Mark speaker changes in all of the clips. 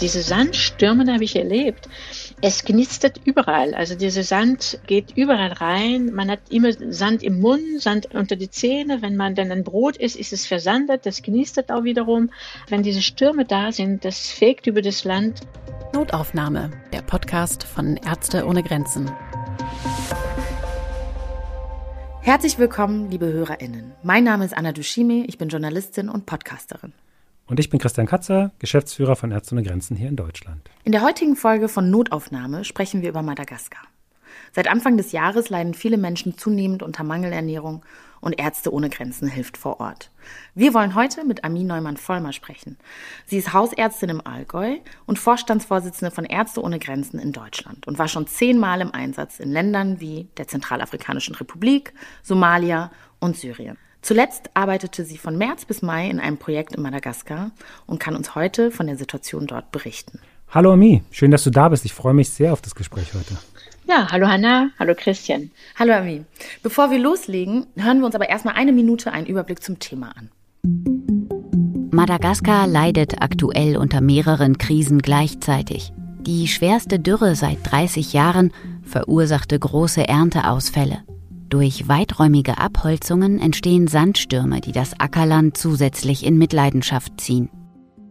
Speaker 1: Diese Sandstürme habe ich erlebt. Es knistert überall. Also dieser Sand geht überall rein. Man hat immer Sand im Mund, Sand unter die Zähne. Wenn man dann ein Brot isst, ist es versandet. Das knistert auch wiederum. Wenn diese Stürme da sind, das fegt über das Land.
Speaker 2: Notaufnahme, der Podcast von Ärzte ohne Grenzen.
Speaker 3: Herzlich willkommen, liebe HörerInnen. Mein Name ist Anna Dushime, ich bin Journalistin und Podcasterin.
Speaker 4: Und ich bin Christian Katzer, Geschäftsführer von Ärzte ohne Grenzen hier in Deutschland.
Speaker 3: In der heutigen Folge von Notaufnahme sprechen wir über Madagaskar. Seit Anfang des Jahres leiden viele Menschen zunehmend unter Mangelernährung und Ärzte ohne Grenzen hilft vor Ort. Wir wollen heute mit Amin Neumann-Vollmer sprechen. Sie ist Hausärztin im Allgäu und Vorstandsvorsitzende von Ärzte ohne Grenzen in Deutschland und war schon zehnmal im Einsatz in Ländern wie der Zentralafrikanischen Republik, Somalia und Syrien. Zuletzt arbeitete sie von März bis Mai in einem Projekt in Madagaskar und kann uns heute von der Situation dort berichten.
Speaker 4: Hallo Ami, schön, dass du da bist. Ich freue mich sehr auf das Gespräch heute.
Speaker 1: Ja, hallo Hanna, hallo Christian.
Speaker 3: Hallo Ami. Bevor wir loslegen, hören wir uns aber erstmal eine Minute einen Überblick zum Thema an.
Speaker 2: Madagaskar leidet aktuell unter mehreren Krisen gleichzeitig. Die schwerste Dürre seit 30 Jahren verursachte große Ernteausfälle. Durch weiträumige Abholzungen entstehen Sandstürme, die das Ackerland zusätzlich in Mitleidenschaft ziehen.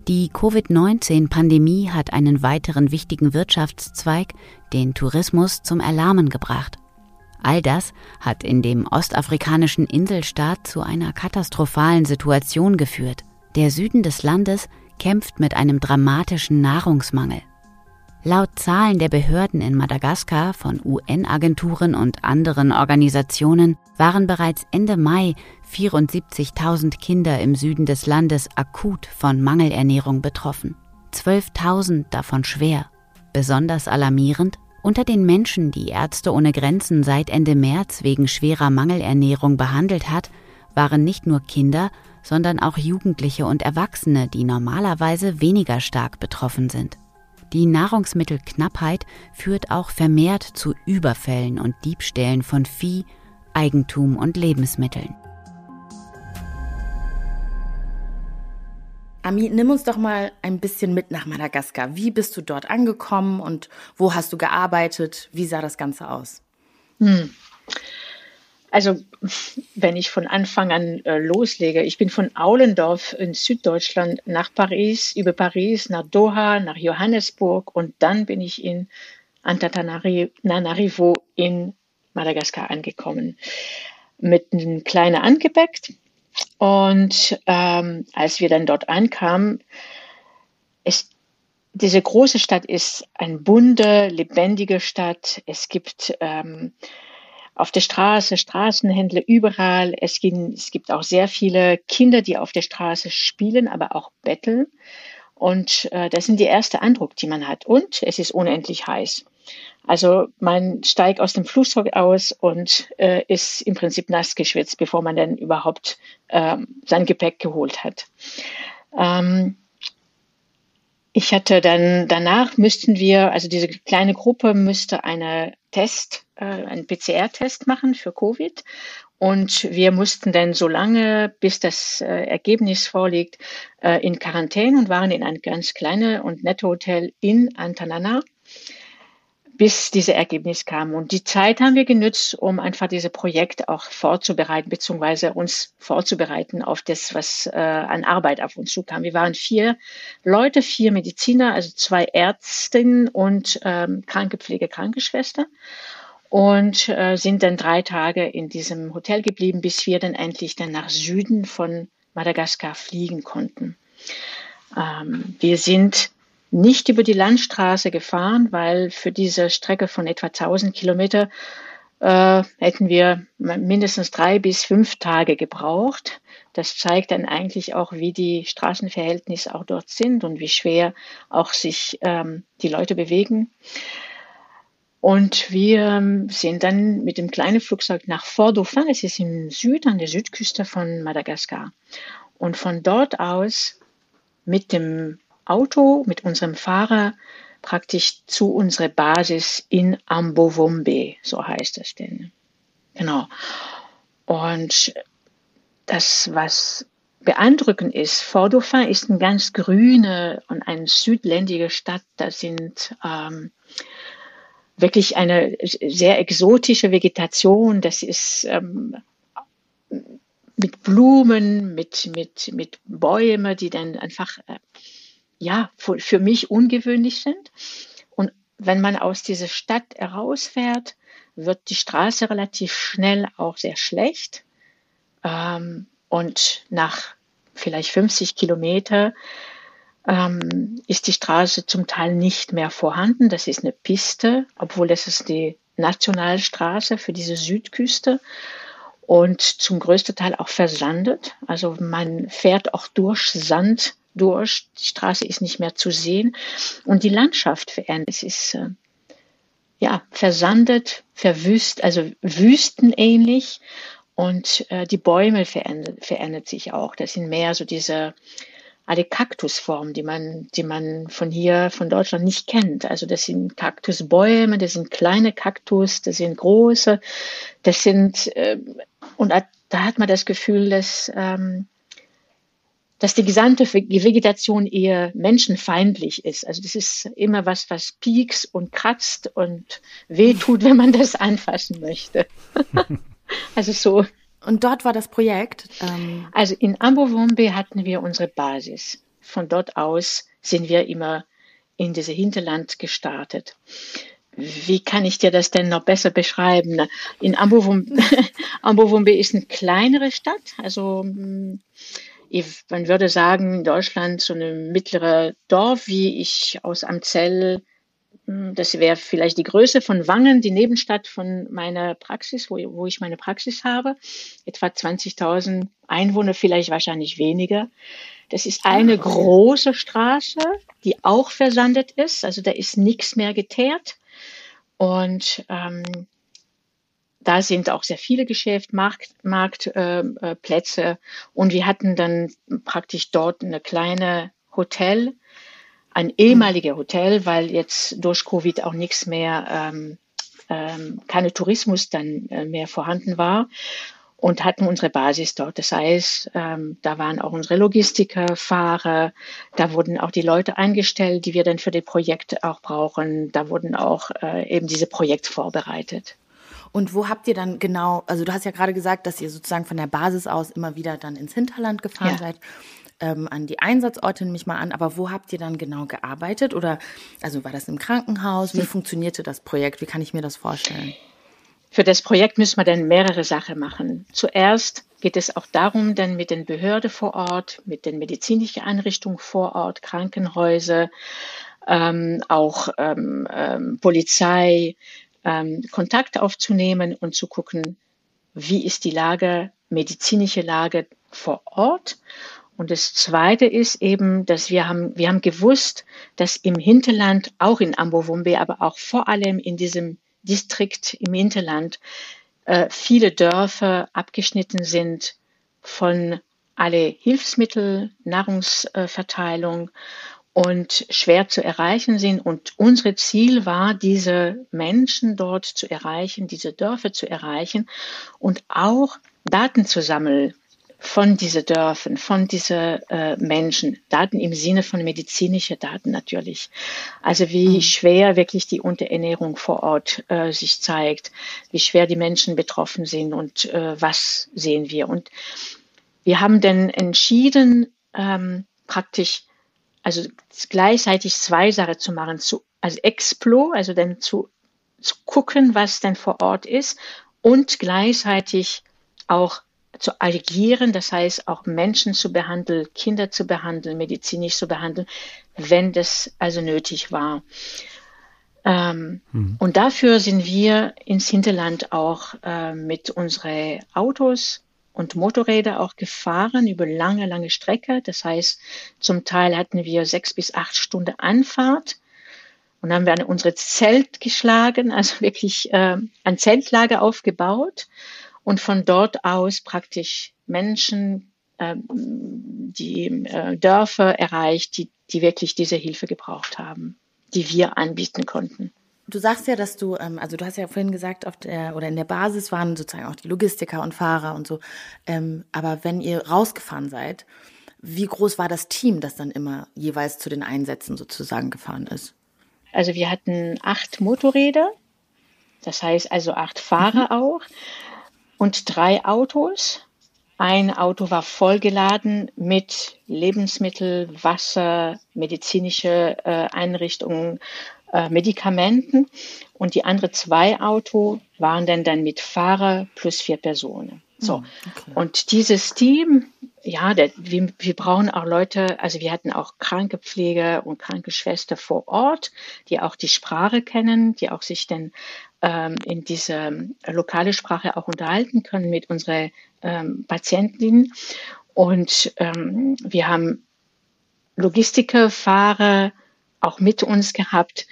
Speaker 2: Die Covid-19-Pandemie hat einen weiteren wichtigen Wirtschaftszweig, den Tourismus, zum Erlahmen gebracht. All das hat in dem ostafrikanischen Inselstaat zu einer katastrophalen Situation geführt. Der Süden des Landes kämpft mit einem dramatischen Nahrungsmangel. Laut Zahlen der Behörden in Madagaskar von UN-Agenturen und anderen Organisationen waren bereits Ende Mai 74.000 Kinder im Süden des Landes akut von Mangelernährung betroffen. 12.000 davon schwer. Besonders alarmierend, unter den Menschen, die Ärzte ohne Grenzen seit Ende März wegen schwerer Mangelernährung behandelt hat, waren nicht nur Kinder, sondern auch Jugendliche und Erwachsene, die normalerweise weniger stark betroffen sind. Die Nahrungsmittelknappheit führt auch vermehrt zu Überfällen und Diebstählen von Vieh, Eigentum und Lebensmitteln.
Speaker 3: Ami, nimm uns doch mal ein bisschen mit nach Madagaskar. Wie bist du dort angekommen und wo hast du gearbeitet? Wie sah das Ganze aus? Hm.
Speaker 1: Also, wenn ich von Anfang an äh, loslege, ich bin von Aulendorf in Süddeutschland nach Paris, über Paris nach Doha, nach Johannesburg und dann bin ich in Antananarivo in Madagaskar angekommen. Mit einem kleinen Angepäck. Und ähm, als wir dann dort ankamen, ist diese große Stadt ist eine bunte, lebendige Stadt. Es gibt ähm, auf der Straße, Straßenhändler überall. Es gibt, es gibt auch sehr viele Kinder, die auf der Straße spielen, aber auch betteln. Und äh, das sind die erste Eindruck, die man hat. Und es ist unendlich heiß. Also man steigt aus dem Flugzeug aus und äh, ist im Prinzip nass geschwitzt, bevor man dann überhaupt äh, sein Gepäck geholt hat. Ähm, ich hatte dann danach müssten wir, also diese kleine Gruppe müsste eine Test, äh, einen PCR-Test machen für Covid. Und wir mussten dann so lange, bis das äh, Ergebnis vorliegt, äh, in Quarantäne und waren in ein ganz kleines und nette Hotel in Antanana bis diese Ergebnis kam. Und die Zeit haben wir genutzt, um einfach dieses Projekt auch vorzubereiten, beziehungsweise uns vorzubereiten auf das, was äh, an Arbeit auf uns zukam. Wir waren vier Leute, vier Mediziner, also zwei Ärztinnen und ähm, Krankepflege, Krankenschwester und äh, sind dann drei Tage in diesem Hotel geblieben, bis wir dann endlich dann nach Süden von Madagaskar fliegen konnten. Ähm, wir sind nicht über die Landstraße gefahren, weil für diese Strecke von etwa 1000 Kilometer äh, hätten wir mindestens drei bis fünf Tage gebraucht. Das zeigt dann eigentlich auch, wie die Straßenverhältnisse auch dort sind und wie schwer auch sich ähm, die Leute bewegen. Und wir ähm, sind dann mit dem kleinen Flugzeug nach Fort Dauphin, es ist im Süden, an der Südküste von Madagaskar. Und von dort aus mit dem Auto mit unserem Fahrer praktisch zu unserer Basis in Ambovombe, so heißt es denn. Genau. Und das, was beeindruckend ist, Fort-Dauphin ist eine ganz grüne und eine südländige Stadt. Da sind ähm, wirklich eine sehr exotische Vegetation. Das ist ähm, mit Blumen, mit, mit, mit Bäumen, die dann einfach, äh, ja, für, für mich ungewöhnlich sind. Und wenn man aus dieser Stadt herausfährt, wird die Straße relativ schnell auch sehr schlecht. Ähm, und nach vielleicht 50 Kilometer ähm, ist die Straße zum Teil nicht mehr vorhanden. Das ist eine Piste, obwohl das ist die Nationalstraße für diese Südküste und zum größten Teil auch versandet. Also man fährt auch durch Sand durch. Die Straße ist nicht mehr zu sehen und die Landschaft verändert. Es ist äh, ja versandet, verwüst, also wüstenähnlich und äh, die Bäume verändert, verändert sich auch. Das sind mehr so diese alle Kaktusformen, die man, die man von hier, von Deutschland nicht kennt. Also das sind Kaktusbäume, das sind kleine Kaktus, das sind große, das sind, äh, und da hat man das Gefühl, dass, ähm, dass die gesamte Vegetation eher menschenfeindlich ist. Also das ist immer was, was piekst und kratzt und wehtut, wenn man das anfassen möchte. also so
Speaker 3: und dort war das Projekt? Ähm
Speaker 1: also in Ambovombe hatten wir unsere Basis. Von dort aus sind wir immer in diese Hinterland gestartet. Wie kann ich dir das denn noch besser beschreiben? In Ambovombe, Ambovombe ist eine kleinere Stadt. Also hm, man würde sagen, in Deutschland so eine mittlere Dorf, wie ich aus Amzell das wäre vielleicht die Größe von Wangen, die Nebenstadt von meiner Praxis, wo, wo ich meine Praxis habe. Etwa 20.000 Einwohner, vielleicht wahrscheinlich weniger. Das ist eine ah, große Straße, die auch versandet ist. Also da ist nichts mehr geteert. Und ähm, da sind auch sehr viele Geschäfte, Marktplätze. Markt, äh, äh, und wir hatten dann praktisch dort eine kleine Hotel ein ehemaliger Hotel, weil jetzt durch Covid auch nichts mehr, ähm, ähm, keine Tourismus dann äh, mehr vorhanden war und hatten unsere Basis dort. Das heißt, ähm, da waren auch unsere Logistiker, Fahrer, da wurden auch die Leute eingestellt, die wir dann für die Projekte auch brauchen. Da wurden auch äh, eben diese Projekte vorbereitet.
Speaker 3: Und wo habt ihr dann genau, also du hast ja gerade gesagt, dass ihr sozusagen von der Basis aus immer wieder dann ins Hinterland gefahren ja. seid ähm, an die Einsatzorte nehme ich mal an, aber wo habt ihr dann genau gearbeitet? Oder also war das im Krankenhaus? Wie funktionierte das Projekt? Wie kann ich mir das vorstellen?
Speaker 1: Für das Projekt müssen wir dann mehrere Sachen machen. Zuerst geht es auch darum, dann mit den Behörden vor Ort, mit den medizinischen Einrichtungen vor Ort, Krankenhäuser, ähm, auch ähm, ähm, Polizei, ähm, Kontakt aufzunehmen und zu gucken, wie ist die Lage, medizinische Lage vor Ort und das Zweite ist eben, dass wir haben, wir haben gewusst, dass im Hinterland, auch in Ambovumbe, aber auch vor allem in diesem Distrikt im Hinterland, äh, viele Dörfer abgeschnitten sind von alle Hilfsmittel, Nahrungsverteilung und schwer zu erreichen sind. Und unser Ziel war, diese Menschen dort zu erreichen, diese Dörfer zu erreichen und auch Daten zu sammeln von diesen Dörfern, von diesen äh, Menschen, Daten im Sinne von medizinische Daten natürlich. Also wie mhm. schwer wirklich die Unterernährung vor Ort äh, sich zeigt, wie schwer die Menschen betroffen sind und äh, was sehen wir. Und wir haben dann entschieden, ähm, praktisch, also gleichzeitig zwei Sachen zu machen, zu, also Explo, also dann zu, zu gucken, was denn vor Ort ist und gleichzeitig auch zu agieren, das heißt auch Menschen zu behandeln, Kinder zu behandeln, medizinisch zu behandeln, wenn das also nötig war. Ähm, mhm. Und dafür sind wir ins Hinterland auch äh, mit unseren Autos und Motorräder auch gefahren über lange, lange Strecke. Das heißt, zum Teil hatten wir sechs bis acht Stunden Anfahrt und dann haben wir an unsere Zelt geschlagen, also wirklich äh, ein Zeltlager aufgebaut und von dort aus praktisch Menschen, äh, die äh, Dörfer erreicht, die, die wirklich diese Hilfe gebraucht haben, die wir anbieten konnten.
Speaker 3: Du sagst ja, dass du, ähm, also du hast ja vorhin gesagt, auf der oder in der Basis waren sozusagen auch die Logistiker und Fahrer und so. Ähm, aber wenn ihr rausgefahren seid, wie groß war das Team, das dann immer jeweils zu den Einsätzen sozusagen gefahren ist?
Speaker 1: Also wir hatten acht Motorräder, das heißt also acht Fahrer mhm. auch und drei Autos. Ein Auto war vollgeladen mit Lebensmittel, Wasser, medizinische äh, Einrichtungen, äh, Medikamenten und die anderen zwei Auto waren dann dann mit Fahrer plus vier Personen. So. Hm, okay. Und dieses Team, ja, der, wir, wir brauchen auch Leute, also wir hatten auch Krankepfleger und Krankenschwester vor Ort, die auch die Sprache kennen, die auch sich dann ähm, in dieser lokale Sprache auch unterhalten können mit unseren ähm, Patientinnen. Und ähm, wir haben Logistiker, Fahrer, auch mit uns gehabt.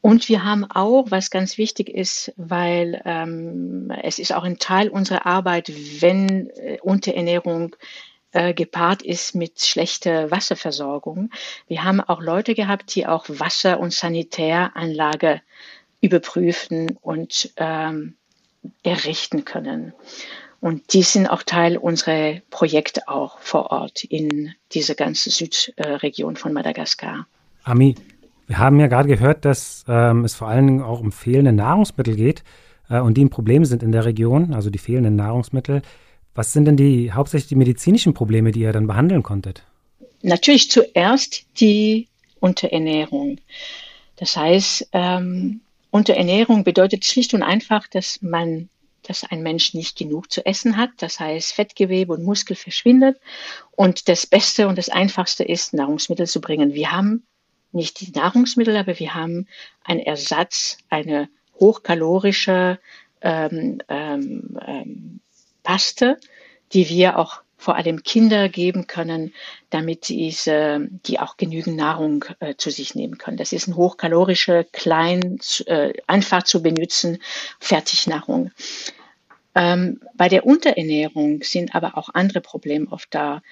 Speaker 1: Und wir haben auch, was ganz wichtig ist, weil ähm, es ist auch ein Teil unserer Arbeit, wenn äh, Unterernährung äh, gepaart ist mit schlechter Wasserversorgung. Wir haben auch Leute gehabt, die auch Wasser- und Sanitäranlage überprüfen und ähm, errichten können. Und die sind auch Teil unserer Projekte auch vor Ort in dieser ganzen Südregion von Madagaskar.
Speaker 4: Ami, wir haben ja gerade gehört, dass ähm, es vor allen Dingen auch um fehlende Nahrungsmittel geht äh, und die ein Problem sind in der Region, also die fehlenden Nahrungsmittel. Was sind denn die hauptsächlich die medizinischen Probleme, die ihr dann behandeln konntet?
Speaker 1: Natürlich zuerst die Unterernährung. Das heißt, ähm, Unterernährung bedeutet schlicht und einfach, dass man dass ein Mensch nicht genug zu essen hat. Das heißt, Fettgewebe und Muskel verschwindet. Und das Beste und das Einfachste ist, Nahrungsmittel zu bringen. Wir haben nicht die Nahrungsmittel, aber wir haben einen Ersatz, eine hochkalorische ähm, ähm, ähm, Paste, die wir auch vor allem Kinder geben können, damit diese, die auch genügend Nahrung äh, zu sich nehmen können. Das ist eine hochkalorische, klein, äh, einfach zu benutzen Fertignahrung. Ähm, bei der Unterernährung sind aber auch andere Probleme oft da.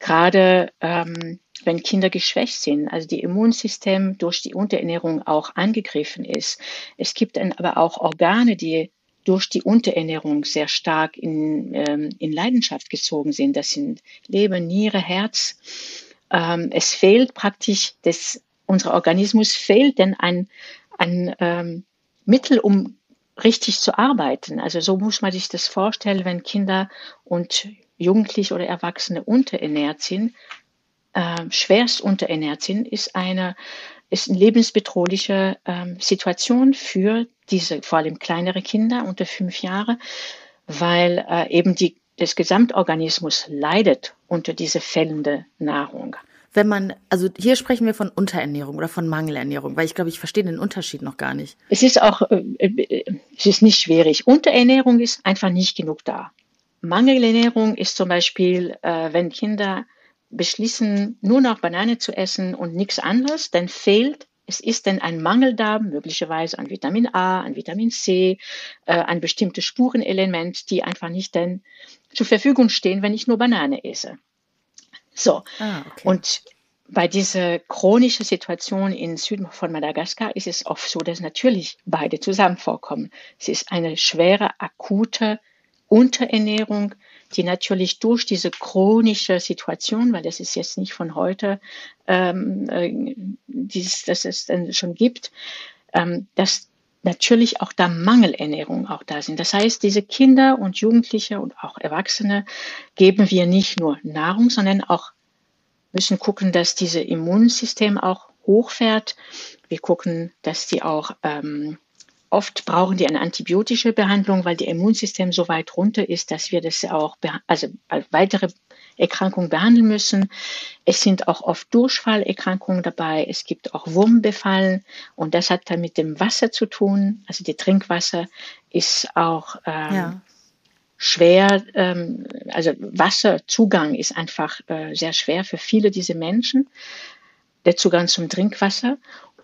Speaker 1: Gerade ähm, wenn Kinder geschwächt sind, also die Immunsystem durch die Unterernährung auch angegriffen ist. Es gibt dann aber auch Organe, die durch die Unterernährung sehr stark in, ähm, in Leidenschaft gezogen sind. Das sind Leber, Niere, Herz. Ähm, es fehlt praktisch, das, unser Organismus fehlt denn ein, ein ähm, Mittel, um richtig zu arbeiten. Also so muss man sich das vorstellen, wenn Kinder und Jugendliche oder Erwachsene unterernährt sind, äh, schwerst unterernährt sind, ist eine, ist eine lebensbedrohliche äh, Situation für diese, vor allem kleinere Kinder unter fünf Jahre, weil äh, eben die, das Gesamtorganismus leidet unter diese fällende Nahrung.
Speaker 3: Wenn man, also hier sprechen wir von Unterernährung oder von Mangelernährung, weil ich glaube, ich verstehe den Unterschied noch gar nicht.
Speaker 1: Es ist auch, äh, äh es ist nicht schwierig. Unterernährung ist einfach nicht genug da. Mangelernährung ist zum Beispiel, äh, wenn Kinder beschließen, nur noch Banane zu essen und nichts anderes, dann fehlt, es ist dann ein Mangel da, möglicherweise an Vitamin A, an Vitamin C, äh, an bestimmte Spurenelement, die einfach nicht dann zur Verfügung stehen, wenn ich nur Banane esse. So. Ah, okay. Und bei dieser chronischen Situation im Süden von Madagaskar ist es oft so, dass natürlich beide zusammen vorkommen. Es ist eine schwere, akute Unterernährung, die natürlich durch diese chronische Situation, weil das ist jetzt nicht von heute, ähm, äh, dieses, dass es dann schon gibt, ähm, dass natürlich auch da Mangelernährung auch da sind. Das heißt, diese Kinder und Jugendliche und auch Erwachsene geben wir nicht nur Nahrung, sondern auch müssen gucken, dass dieses Immunsystem auch hochfährt. Wir gucken, dass die auch ähm, Oft brauchen die eine antibiotische Behandlung, weil das Immunsystem so weit runter ist, dass wir das auch also weitere Erkrankungen behandeln müssen. Es sind auch oft Durchfallerkrankungen dabei. Es gibt auch Wurmbefallen und das hat dann mit dem Wasser zu tun. Also die Trinkwasser ist auch ähm, ja. schwer. Ähm, also Wasserzugang ist einfach äh, sehr schwer für viele dieser Menschen. Der Zugang zum Trinkwasser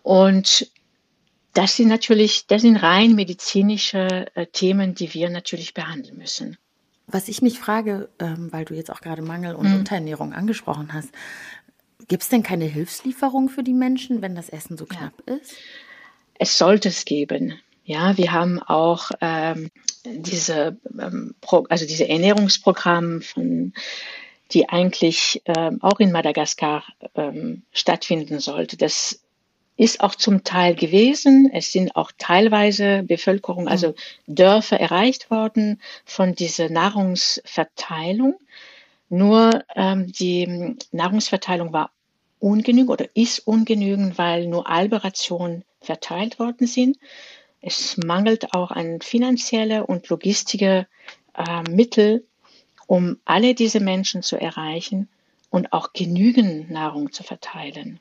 Speaker 1: und das sind natürlich, das sind rein medizinische äh, Themen, die wir natürlich behandeln müssen.
Speaker 3: Was ich mich frage, ähm, weil du jetzt auch gerade Mangel und mhm. Unterernährung angesprochen hast, gibt es denn keine Hilfslieferung für die Menschen, wenn das Essen so knapp ja. ist?
Speaker 1: es sollte es geben. Ja, wir haben auch ähm, diese, ähm, Pro, also diese Ernährungsprogramme von die eigentlich ähm, auch in Madagaskar ähm, stattfinden sollte. Das ist auch zum Teil gewesen. Es sind auch teilweise Bevölkerung, also Dörfer erreicht worden von dieser Nahrungsverteilung. Nur ähm, die Nahrungsverteilung war ungenügend oder ist ungenügend, weil nur halbe Rationen verteilt worden sind. Es mangelt auch an finanzielle und logistische äh, Mittel, um alle diese Menschen zu erreichen und auch genügend Nahrung zu verteilen,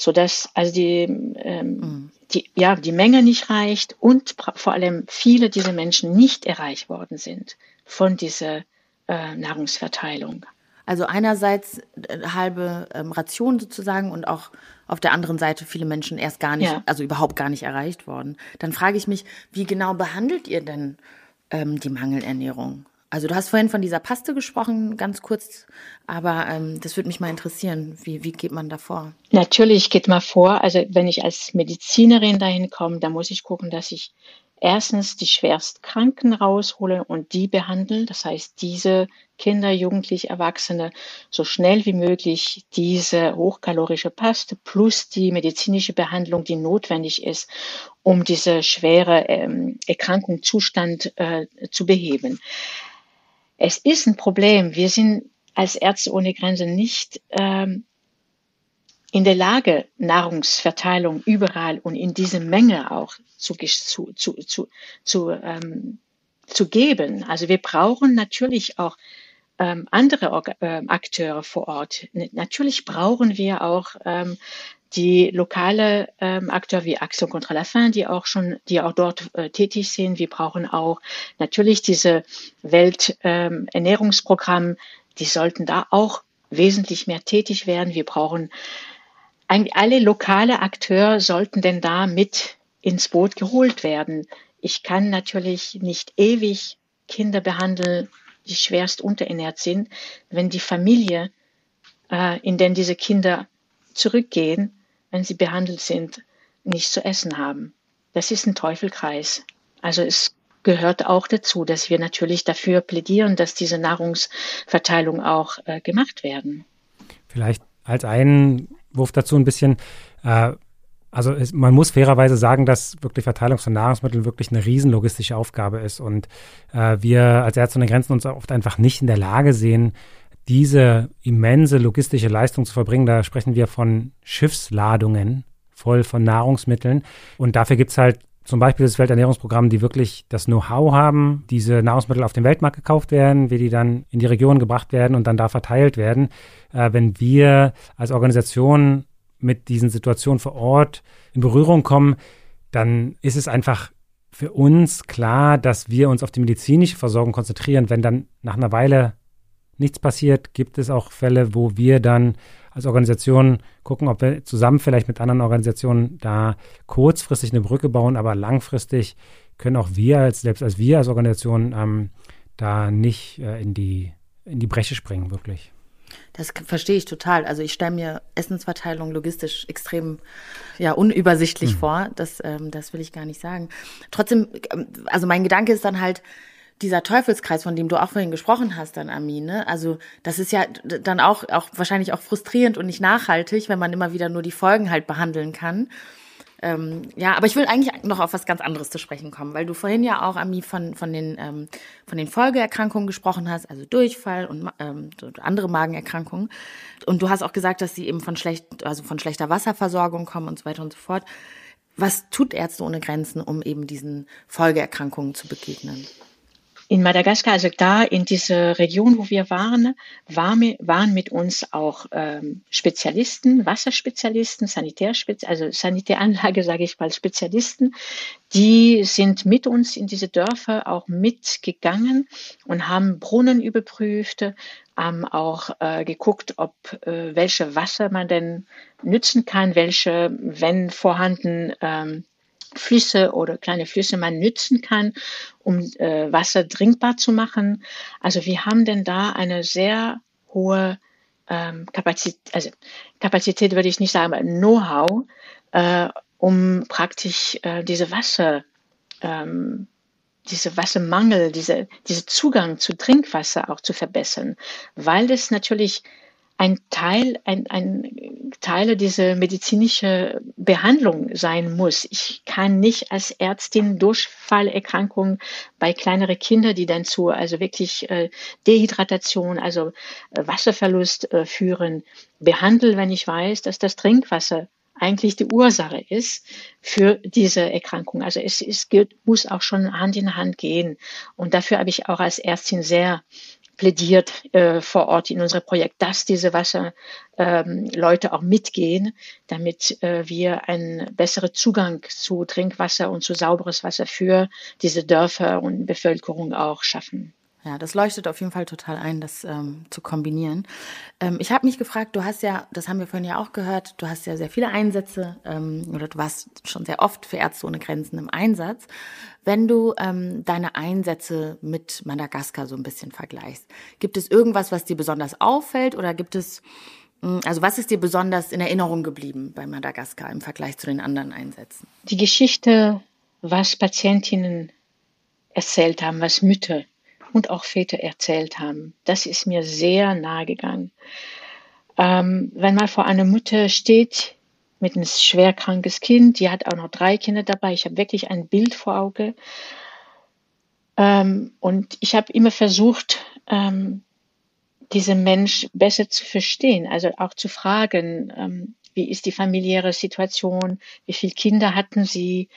Speaker 1: sodass also die, ähm, mhm. die, ja, die Menge nicht reicht und vor allem viele dieser Menschen nicht erreicht worden sind von dieser äh, Nahrungsverteilung.
Speaker 3: Also einerseits äh, halbe ähm, Ration sozusagen und auch auf der anderen Seite viele Menschen erst gar nicht, ja. also überhaupt gar nicht erreicht worden. Dann frage ich mich, wie genau behandelt ihr denn ähm, die Mangelernährung? Also du hast vorhin von dieser Paste gesprochen, ganz kurz, aber ähm, das würde mich mal interessieren. Wie, wie geht man da vor?
Speaker 1: Natürlich geht man vor. Also wenn ich als Medizinerin dahin komme, dann muss ich gucken, dass ich erstens die Schwerstkranken raushole und die behandeln. Das heißt, diese Kinder, Jugendliche, Erwachsene so schnell wie möglich diese hochkalorische Paste plus die medizinische Behandlung, die notwendig ist, um diese schwere ähm, Erkrankungszustand äh, zu beheben. Es ist ein Problem. Wir sind als Ärzte ohne Grenzen nicht ähm, in der Lage, Nahrungsverteilung überall und in diese Menge auch zu, zu, zu, zu, zu, ähm, zu geben. Also wir brauchen natürlich auch ähm, andere äh, Akteure vor Ort. Natürlich brauchen wir auch ähm, die lokale ähm, Akteure wie Action contre la faim, die auch schon, die auch dort äh, tätig sind. Wir brauchen auch natürlich diese Welternährungsprogramm, ähm, die sollten da auch wesentlich mehr tätig werden. Wir brauchen eigentlich alle lokale Akteure sollten denn da mit ins Boot geholt werden. Ich kann natürlich nicht ewig Kinder behandeln, die schwerst unterernährt sind, wenn die Familie, äh, in der diese Kinder zurückgehen, wenn sie behandelt sind, nicht zu essen haben. Das ist ein Teufelkreis. Also es gehört auch dazu, dass wir natürlich dafür plädieren, dass diese Nahrungsverteilung auch äh, gemacht werden.
Speaker 4: Vielleicht als Einwurf dazu ein bisschen, äh, also es, man muss fairerweise sagen, dass wirklich Verteilung von Nahrungsmitteln wirklich eine riesen logistische Aufgabe ist und äh, wir als Ärzte ohne Grenzen uns oft einfach nicht in der Lage sehen, diese immense logistische Leistung zu verbringen. Da sprechen wir von Schiffsladungen voll von Nahrungsmitteln. Und dafür gibt es halt zum Beispiel das Welternährungsprogramm, die wirklich das Know-how haben, diese Nahrungsmittel auf dem Weltmarkt gekauft werden, wie die dann in die Region gebracht werden und dann da verteilt werden. Äh, wenn wir als Organisation mit diesen Situationen vor Ort in Berührung kommen, dann ist es einfach für uns klar, dass wir uns auf die medizinische Versorgung konzentrieren. Wenn dann nach einer Weile nichts passiert, gibt es auch Fälle, wo wir dann als Organisation gucken, ob wir zusammen vielleicht mit anderen Organisationen da kurzfristig eine Brücke bauen, aber langfristig können auch wir, als, selbst als wir als Organisation, ähm, da nicht äh, in, die, in die Breche springen, wirklich.
Speaker 3: Das verstehe ich total. Also ich stelle mir Essensverteilung logistisch extrem ja, unübersichtlich mhm. vor. Das, ähm, das will ich gar nicht sagen. Trotzdem, ähm, also mein Gedanke ist dann halt, dieser Teufelskreis, von dem du auch vorhin gesprochen hast, dann Armin, ne? Also das ist ja dann auch, auch wahrscheinlich auch frustrierend und nicht nachhaltig, wenn man immer wieder nur die Folgen halt behandeln kann. Ähm, ja, aber ich will eigentlich noch auf was ganz anderes zu sprechen kommen, weil du vorhin ja auch, Ami, von, von, den, ähm, von den Folgeerkrankungen gesprochen hast, also Durchfall und ähm, andere Magenerkrankungen. Und du hast auch gesagt, dass sie eben von schlecht, also von schlechter Wasserversorgung kommen und so weiter und so fort. Was tut Ärzte ohne Grenzen, um eben diesen Folgeerkrankungen zu begegnen?
Speaker 1: In Madagaskar, also da in dieser Region, wo wir waren, waren mit uns auch ähm, Spezialisten, Wasserspezialisten, Sanitärspezialisten, also Sanitäranlage, sage ich mal, Spezialisten, die sind mit uns in diese Dörfer auch mitgegangen und haben Brunnen überprüft, haben auch äh, geguckt, ob äh, welche Wasser man denn nützen kann, welche, wenn vorhanden, ähm, Flüsse oder kleine Flüsse man nützen kann, um äh, Wasser trinkbar zu machen. Also wir haben denn da eine sehr hohe ähm, Kapazität, also Kapazität würde ich nicht sagen, aber Know-how, äh, um praktisch äh, diese Wasser, ähm, diese Wassermangel, diese, diese Zugang zu Trinkwasser auch zu verbessern, weil es natürlich ein Teil, ein, ein Teil dieser medizinische Behandlung sein muss. Ich kann nicht als Ärztin Durchfallerkrankungen bei kleineren Kindern, die dann zu also wirklich äh, Dehydratation, also äh, Wasserverlust äh, führen, behandeln, wenn ich weiß, dass das Trinkwasser eigentlich die Ursache ist für diese Erkrankung. Also es, es muss auch schon Hand in Hand gehen. Und dafür habe ich auch als Ärztin sehr plädiert äh, vor Ort in unserem Projekt, dass diese Wasserleute ähm, auch mitgehen, damit äh, wir einen besseren Zugang zu Trinkwasser und zu sauberes Wasser für diese Dörfer und Bevölkerung auch schaffen.
Speaker 3: Ja, das leuchtet auf jeden Fall total ein, das ähm, zu kombinieren. Ähm, ich habe mich gefragt, du hast ja, das haben wir vorhin ja auch gehört, du hast ja sehr viele Einsätze ähm, oder du warst schon sehr oft für Ärzte ohne Grenzen im Einsatz. Wenn du ähm, deine Einsätze mit Madagaskar so ein bisschen vergleichst, gibt es irgendwas, was dir besonders auffällt oder gibt es, hm, also was ist dir besonders in Erinnerung geblieben bei Madagaskar im Vergleich zu den anderen Einsätzen?
Speaker 1: Die Geschichte, was Patientinnen erzählt haben, was Mütter und auch Väter erzählt haben. Das ist mir sehr nahe gegangen. Ähm, wenn man vor einer Mutter steht mit einem schwerkrankes Kind, die hat auch noch drei Kinder dabei, ich habe wirklich ein Bild vor Auge. Ähm, und ich habe immer versucht, ähm, diesen Mensch besser zu verstehen, also auch zu fragen, ähm, wie ist die familiäre Situation, wie viele Kinder hatten sie,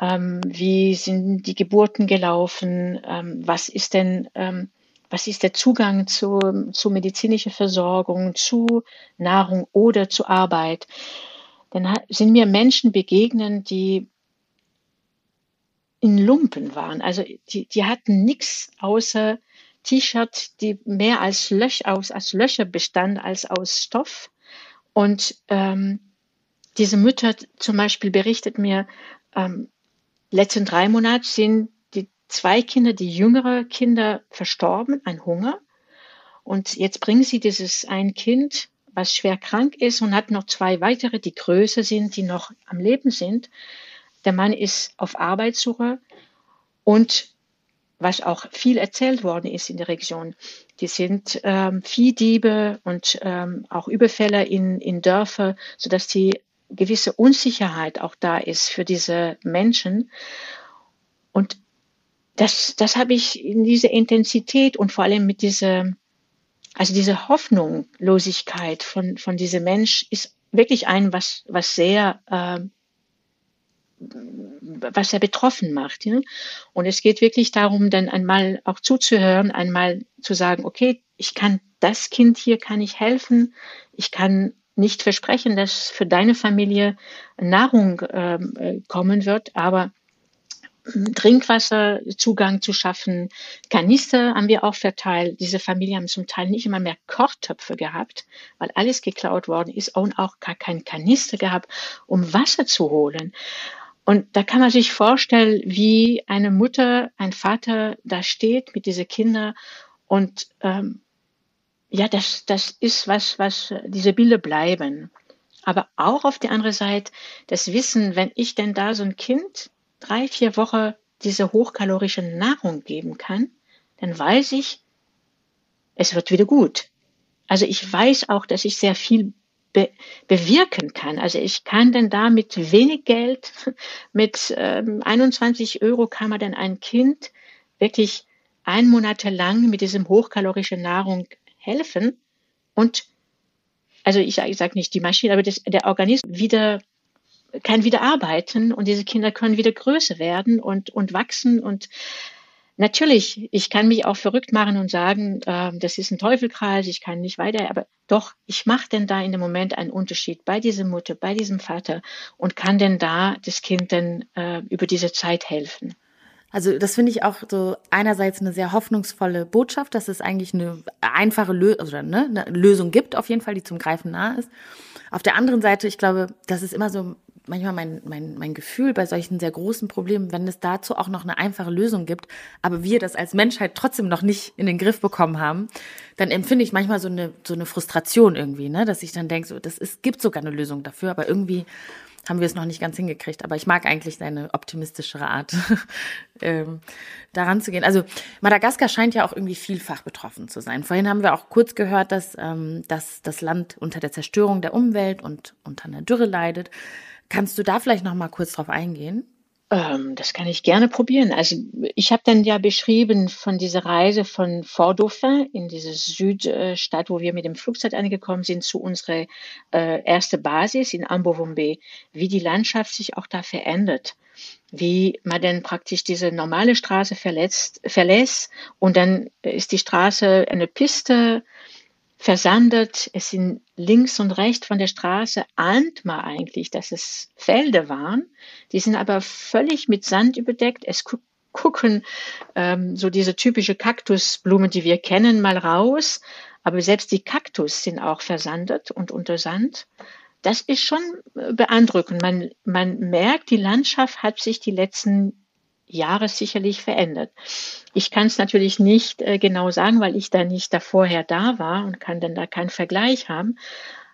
Speaker 1: ähm, wie sind die Geburten gelaufen? Ähm, was ist denn, ähm, was ist der Zugang zu, zu medizinischer Versorgung, zu Nahrung oder zu Arbeit? Dann sind mir Menschen begegnen, die in Lumpen waren. Also die, die hatten nichts außer T-Shirt, die mehr als, Löch, aus, als Löcher bestand als aus Stoff. Und ähm, diese Mütter zum Beispiel berichtet mir, ähm, letzten drei Monate sind die zwei Kinder, die jüngere Kinder verstorben an Hunger. Und jetzt bringen sie dieses ein Kind, was schwer krank ist und hat noch zwei weitere, die größer sind, die noch am Leben sind. Der Mann ist auf Arbeitssuche und was auch viel erzählt worden ist in der Region, die sind ähm, Viehdiebe und ähm, auch Überfälle in, in Dörfer, sodass die gewisse Unsicherheit auch da ist für diese Menschen. Und das, das habe ich in dieser Intensität und vor allem mit dieser, also diese Hoffnungslosigkeit von, von diesem Mensch ist wirklich ein, was, was sehr, äh, was er betroffen macht. Ja? Und es geht wirklich darum, dann einmal auch zuzuhören, einmal zu sagen, okay, ich kann das Kind hier kann ich helfen, ich kann nicht versprechen, dass für deine Familie Nahrung äh, kommen wird, aber Trinkwasserzugang zu schaffen. Kanister haben wir auch verteilt. Diese Familien haben zum Teil nicht immer mehr Kochtöpfe gehabt, weil alles geklaut worden ist und auch gar kein Kanister gehabt, um Wasser zu holen. Und da kann man sich vorstellen, wie eine Mutter, ein Vater da steht mit diesen Kindern und ähm, ja, das, das ist was, was diese Bilder bleiben. Aber auch auf der anderen Seite das Wissen, wenn ich denn da so ein Kind drei, vier Wochen diese hochkalorische Nahrung geben kann, dann weiß ich, es wird wieder gut. Also ich weiß auch, dass ich sehr viel be bewirken kann. Also ich kann denn da mit wenig Geld, mit ähm, 21 Euro kann man dann ein Kind wirklich ein Monat lang mit diesem hochkalorischen Nahrung helfen und also ich, sage nicht die Maschine, aber das, der Organismus wieder kann wieder arbeiten und diese Kinder können wieder größer werden und, und wachsen und Natürlich, ich kann mich auch verrückt machen und sagen, äh, das ist ein Teufelkreis, ich kann nicht weiter, aber doch, ich mache denn da in dem Moment einen Unterschied bei dieser Mutter, bei diesem Vater und kann denn da das Kind dann äh, über diese Zeit helfen.
Speaker 3: Also das finde ich auch so einerseits eine sehr hoffnungsvolle Botschaft, dass es eigentlich eine einfache Lö also, ne, eine Lösung gibt, auf jeden Fall, die zum Greifen nah ist. Auf der anderen Seite, ich glaube, das ist immer so manchmal mein, mein, mein Gefühl bei solchen sehr großen Problemen, wenn es dazu auch noch eine einfache Lösung gibt, aber wir das als Menschheit trotzdem noch nicht in den Griff bekommen haben, dann empfinde ich manchmal so eine, so eine Frustration irgendwie, ne? dass ich dann denke, so, das ist, gibt sogar eine Lösung dafür, aber irgendwie haben wir es noch nicht ganz hingekriegt. Aber ich mag eigentlich deine optimistischere Art, ähm, daran zu gehen. Also Madagaskar scheint ja auch irgendwie vielfach betroffen zu sein. Vorhin haben wir auch kurz gehört, dass, ähm, dass das Land unter der Zerstörung der Umwelt und unter einer Dürre leidet. Kannst du da vielleicht noch mal kurz drauf eingehen?
Speaker 1: Ähm, das kann ich gerne probieren. Also ich habe dann ja beschrieben von dieser Reise von Fort Dauphin in diese Südstadt, wo wir mit dem Flugzeug angekommen sind, zu unserer äh, erste Basis in Ambovombe, wie die Landschaft sich auch da verändert, wie man dann praktisch diese normale Straße verletzt, verlässt und dann ist die Straße eine Piste versandet. Es sind links und rechts von der Straße ahnt man eigentlich, dass es Felder waren. Die sind aber völlig mit Sand überdeckt. Es gu gucken ähm, so diese typische Kaktusblumen, die wir kennen, mal raus. Aber selbst die Kaktus sind auch versandet und unter Sand. Das ist schon beeindruckend. Man, man merkt, die Landschaft hat sich die letzten Jahre sicherlich verändert. Ich kann es natürlich nicht äh, genau sagen, weil ich da nicht da vorher da war und kann dann da keinen Vergleich haben.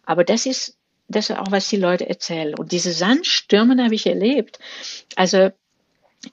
Speaker 1: Aber das ist, das ist auch, was die Leute erzählen. Und diese Sandstürme habe ich erlebt. Also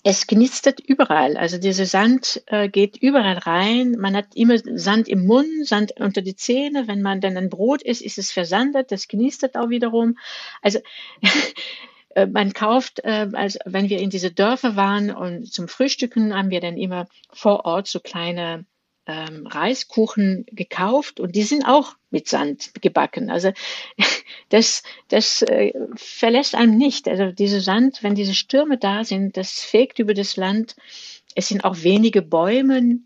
Speaker 1: es knistert überall. Also dieser Sand äh, geht überall rein. Man hat immer Sand im Mund, Sand unter die Zähne. Wenn man dann ein Brot isst, ist es versandet. Das knistert auch wiederum. Also man kauft, äh, also wenn wir in diese Dörfer waren und zum Frühstücken haben wir dann immer vor Ort so kleine ähm, Reiskuchen gekauft und die sind auch mit Sand gebacken. Also das, das äh, verlässt einem nicht. Also diese Sand, wenn diese Stürme da sind, das fegt über das Land. Es sind auch wenige Bäume,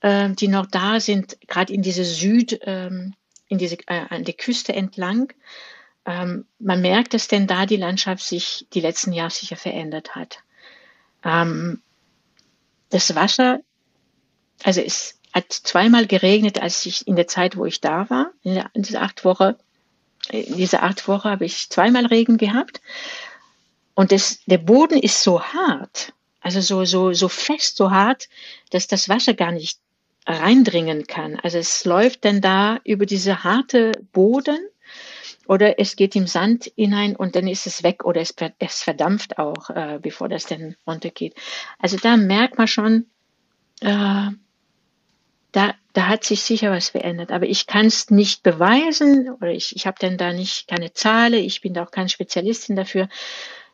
Speaker 1: äh, die noch da sind, gerade in diese Süd, ähm, in diese äh, an der Küste entlang ähm, man merkt, dass denn da die Landschaft sich die letzten Jahre sicher verändert hat. Ähm, das Wasser, also es hat zweimal geregnet, als ich in der Zeit, wo ich da war, in, der, in dieser acht Woche, in dieser acht Woche habe ich zweimal Regen gehabt. Und das, der Boden ist so hart, also so, so, so fest, so hart, dass das Wasser gar nicht reindringen kann. Also es läuft dann da über diese harte Boden oder es geht im Sand hinein und dann ist es weg oder es, es verdampft auch, äh, bevor das dann runtergeht. Also da merkt man schon, äh, da, da hat sich sicher was verändert. Aber ich kann es nicht beweisen oder ich, ich habe dann da nicht keine Zahlen, ich bin da auch kein Spezialistin dafür.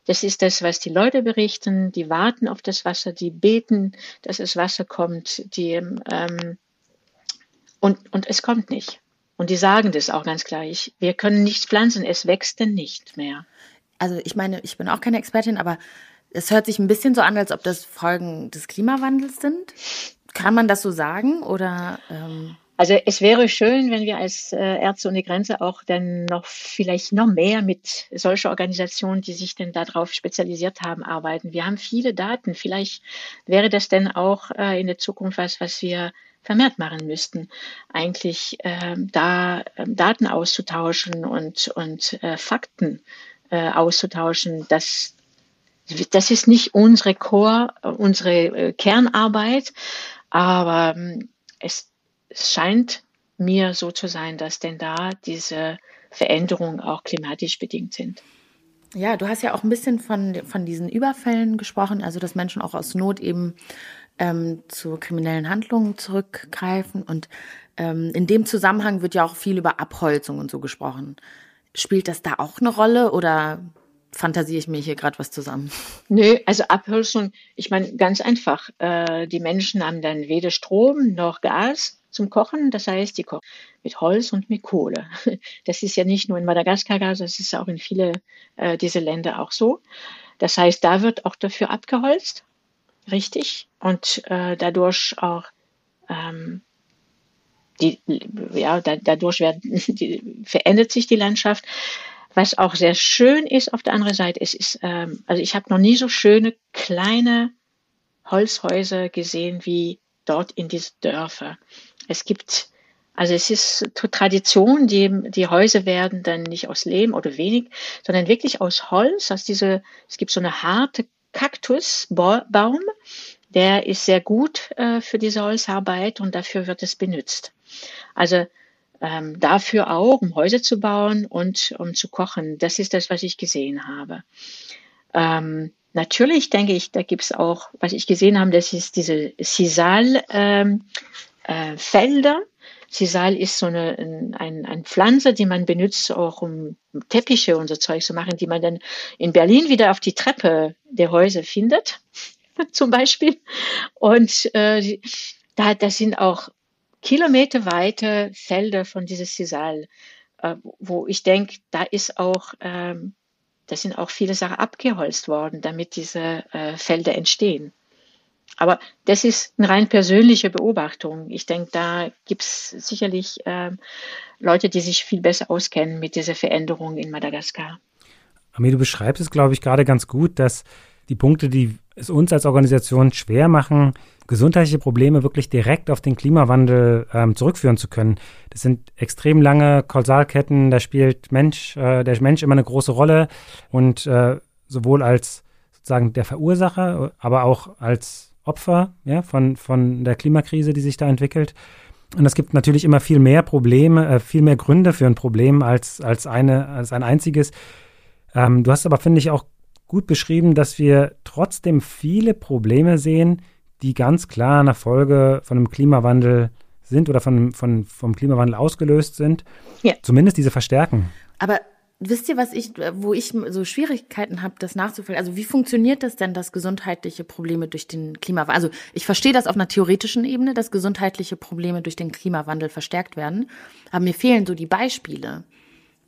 Speaker 1: Das ist das, was die Leute berichten. Die warten auf das Wasser, die beten, dass das Wasser kommt, die, ähm, und, und es kommt nicht. Und die sagen das auch ganz klar. Ich, wir können nichts pflanzen, es wächst denn nicht mehr.
Speaker 3: Also ich meine, ich bin auch keine Expertin, aber es hört sich ein bisschen so an, als ob das Folgen des Klimawandels sind. Kann man das so sagen oder? Ähm
Speaker 1: also es wäre schön, wenn wir als äh, Ärzte ohne Grenze auch dann noch vielleicht noch mehr mit solchen Organisationen, die sich denn darauf spezialisiert haben, arbeiten. Wir haben viele Daten. Vielleicht wäre das denn auch äh, in der Zukunft was, was wir vermehrt machen müssten, eigentlich äh, da äh, Daten auszutauschen und, und äh, Fakten äh, auszutauschen. Das, das ist nicht unsere Core, unsere äh, Kernarbeit, aber ähm, es, es scheint mir so zu sein, dass denn da diese Veränderungen auch klimatisch bedingt sind.
Speaker 3: Ja, du hast ja auch ein bisschen von, von diesen Überfällen gesprochen, also dass Menschen auch aus Not eben ähm, zu kriminellen Handlungen zurückgreifen. Und ähm, in dem Zusammenhang wird ja auch viel über Abholzung und so gesprochen. Spielt das da auch eine Rolle oder fantasiere ich mir hier gerade was zusammen?
Speaker 1: Nö, also Abholzung, ich meine ganz einfach. Äh, die Menschen haben dann weder Strom noch Gas zum Kochen. Das heißt, die kochen mit Holz und mit Kohle. Das ist ja nicht nur in Madagaskar, das ist auch in viele äh, diese Länder auch so. Das heißt, da wird auch dafür abgeholzt richtig und äh, dadurch auch ähm, die, ja, da, dadurch werden, die, verändert sich die Landschaft. Was auch sehr schön ist auf der anderen Seite, es ist, ähm, also ich habe noch nie so schöne kleine Holzhäuser gesehen wie dort in diesen Dörfer. Es gibt, also es ist Tradition, die, die Häuser werden dann nicht aus Lehm oder wenig, sondern wirklich aus Holz, aus diese, es gibt so eine harte Kaktusbaum, der ist sehr gut äh, für diese Holzarbeit und dafür wird es benutzt. Also ähm, dafür auch, um Häuser zu bauen und um zu kochen. Das ist das, was ich gesehen habe. Ähm, natürlich denke ich, da gibt es auch, was ich gesehen habe, das ist diese Sisal-Felder. Ähm, äh, Sisal ist so eine ein, ein Pflanze, die man benutzt, auch um Teppiche und so Zeug zu machen, die man dann in Berlin wieder auf die Treppe der Häuser findet, zum Beispiel. Und äh, da, das sind auch kilometerweite Felder von dieses Sisal, äh, wo ich denke, da ist auch, ähm, da sind auch viele Sachen abgeholzt worden, damit diese äh, Felder entstehen. Aber das ist eine rein persönliche Beobachtung. Ich denke, da gibt es sicherlich äh, Leute, die sich viel besser auskennen mit dieser Veränderung in Madagaskar.
Speaker 4: Ami, du beschreibst es, glaube ich, gerade ganz gut, dass die Punkte, die es uns als Organisation schwer machen, gesundheitliche Probleme wirklich direkt auf den Klimawandel ähm, zurückführen zu können. Das sind extrem lange Kausalketten, da spielt Mensch, äh, der Mensch immer eine große Rolle und äh, sowohl als sozusagen der Verursacher, aber auch als Opfer ja, von, von der Klimakrise, die sich da entwickelt. Und es gibt natürlich immer viel mehr Probleme, äh, viel mehr Gründe für ein Problem als, als, eine, als ein einziges. Ähm, du hast aber, finde ich, auch gut beschrieben, dass wir trotzdem viele Probleme sehen, die ganz klar eine Folge von einem Klimawandel sind oder von, von, vom Klimawandel ausgelöst sind. Ja. Zumindest diese verstärken.
Speaker 3: Aber wisst ihr, was ich, wo ich so Schwierigkeiten habe, das nachzufüllen? Also wie funktioniert das denn, dass gesundheitliche Probleme durch den Klimawandel, also ich verstehe das auf einer theoretischen Ebene, dass gesundheitliche Probleme durch den Klimawandel verstärkt werden, aber mir fehlen so die Beispiele.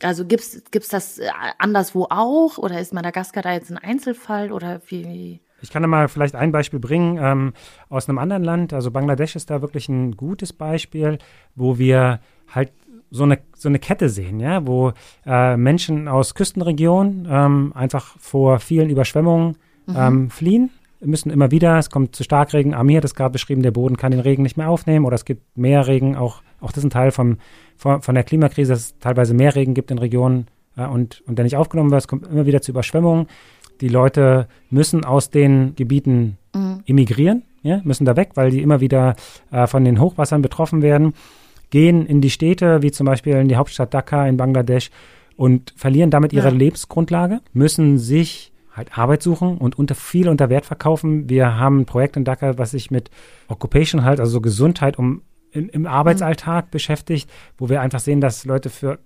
Speaker 3: Also gibt's gibt's das äh, anderswo auch oder ist Madagaskar da jetzt ein Einzelfall oder wie?
Speaker 4: Ich kann da mal vielleicht ein Beispiel bringen ähm, aus einem anderen Land. Also Bangladesch ist da wirklich ein gutes Beispiel, wo wir halt so eine, so eine Kette sehen, ja, wo äh, Menschen aus Küstenregionen ähm, einfach vor vielen Überschwemmungen mhm. ähm, fliehen, müssen immer wieder, es kommt zu Starkregen. Amir hat es gerade beschrieben, der Boden kann den Regen nicht mehr aufnehmen oder es gibt mehr Regen. Auch, auch das ist ein Teil vom, von, von der Klimakrise, dass es teilweise mehr Regen gibt in Regionen äh, und, und der nicht aufgenommen wird. Es kommt immer wieder zu Überschwemmungen. Die Leute müssen aus den Gebieten mhm. emigrieren, ja, müssen da weg, weil die immer wieder äh, von den Hochwassern betroffen werden gehen in die Städte, wie zum Beispiel in die Hauptstadt Dhaka in Bangladesch und verlieren damit ihre ja. Lebensgrundlage, müssen sich halt Arbeit suchen und unter viel unter Wert verkaufen. Wir haben ein Projekt in Dhaka, was sich mit Occupation halt, also Gesundheit um in, im Arbeitsalltag mhm. beschäftigt, wo wir einfach sehen, dass Leute für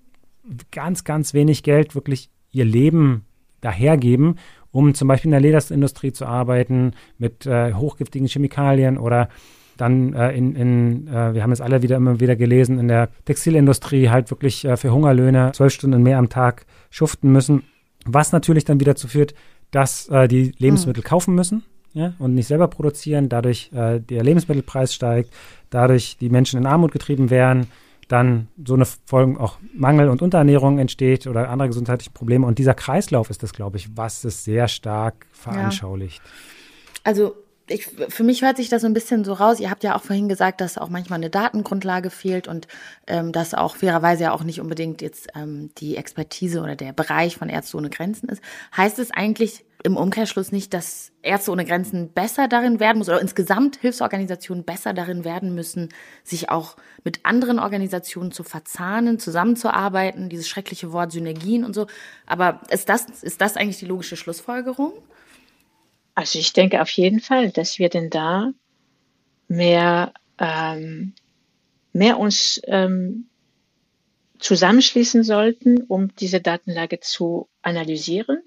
Speaker 4: ganz, ganz wenig Geld wirklich ihr Leben dahergeben, um zum Beispiel in der Lederindustrie zu arbeiten, mit äh, hochgiftigen Chemikalien oder dann äh, in, in äh, wir haben es alle wieder immer wieder gelesen, in der Textilindustrie halt wirklich äh, für Hungerlöhne zwölf Stunden mehr am Tag schuften müssen, was natürlich dann wieder dazu führt, dass äh, die Lebensmittel mhm. kaufen müssen ja, und nicht selber produzieren, dadurch äh, der Lebensmittelpreis steigt, dadurch die Menschen in Armut getrieben werden, dann so eine Folge auch Mangel und Unterernährung entsteht oder andere gesundheitliche Probleme. Und dieser Kreislauf ist das, glaube ich, was es sehr stark veranschaulicht. Ja.
Speaker 3: Also ich, für mich hört sich das so ein bisschen so raus. Ihr habt ja auch vorhin gesagt, dass auch manchmal eine Datengrundlage fehlt und ähm, dass auch fairerweise ja auch nicht unbedingt jetzt ähm, die Expertise oder der Bereich von Ärzte ohne Grenzen ist. Heißt es eigentlich im Umkehrschluss nicht, dass Ärzte ohne Grenzen besser darin werden muss oder insgesamt Hilfsorganisationen besser darin werden müssen, sich auch mit anderen Organisationen zu verzahnen, zusammenzuarbeiten, dieses schreckliche Wort Synergien und so. Aber ist das, ist das eigentlich die logische Schlussfolgerung?
Speaker 1: Also ich denke auf jeden Fall, dass wir denn da mehr, ähm, mehr uns ähm, zusammenschließen sollten, um diese Datenlage zu analysieren.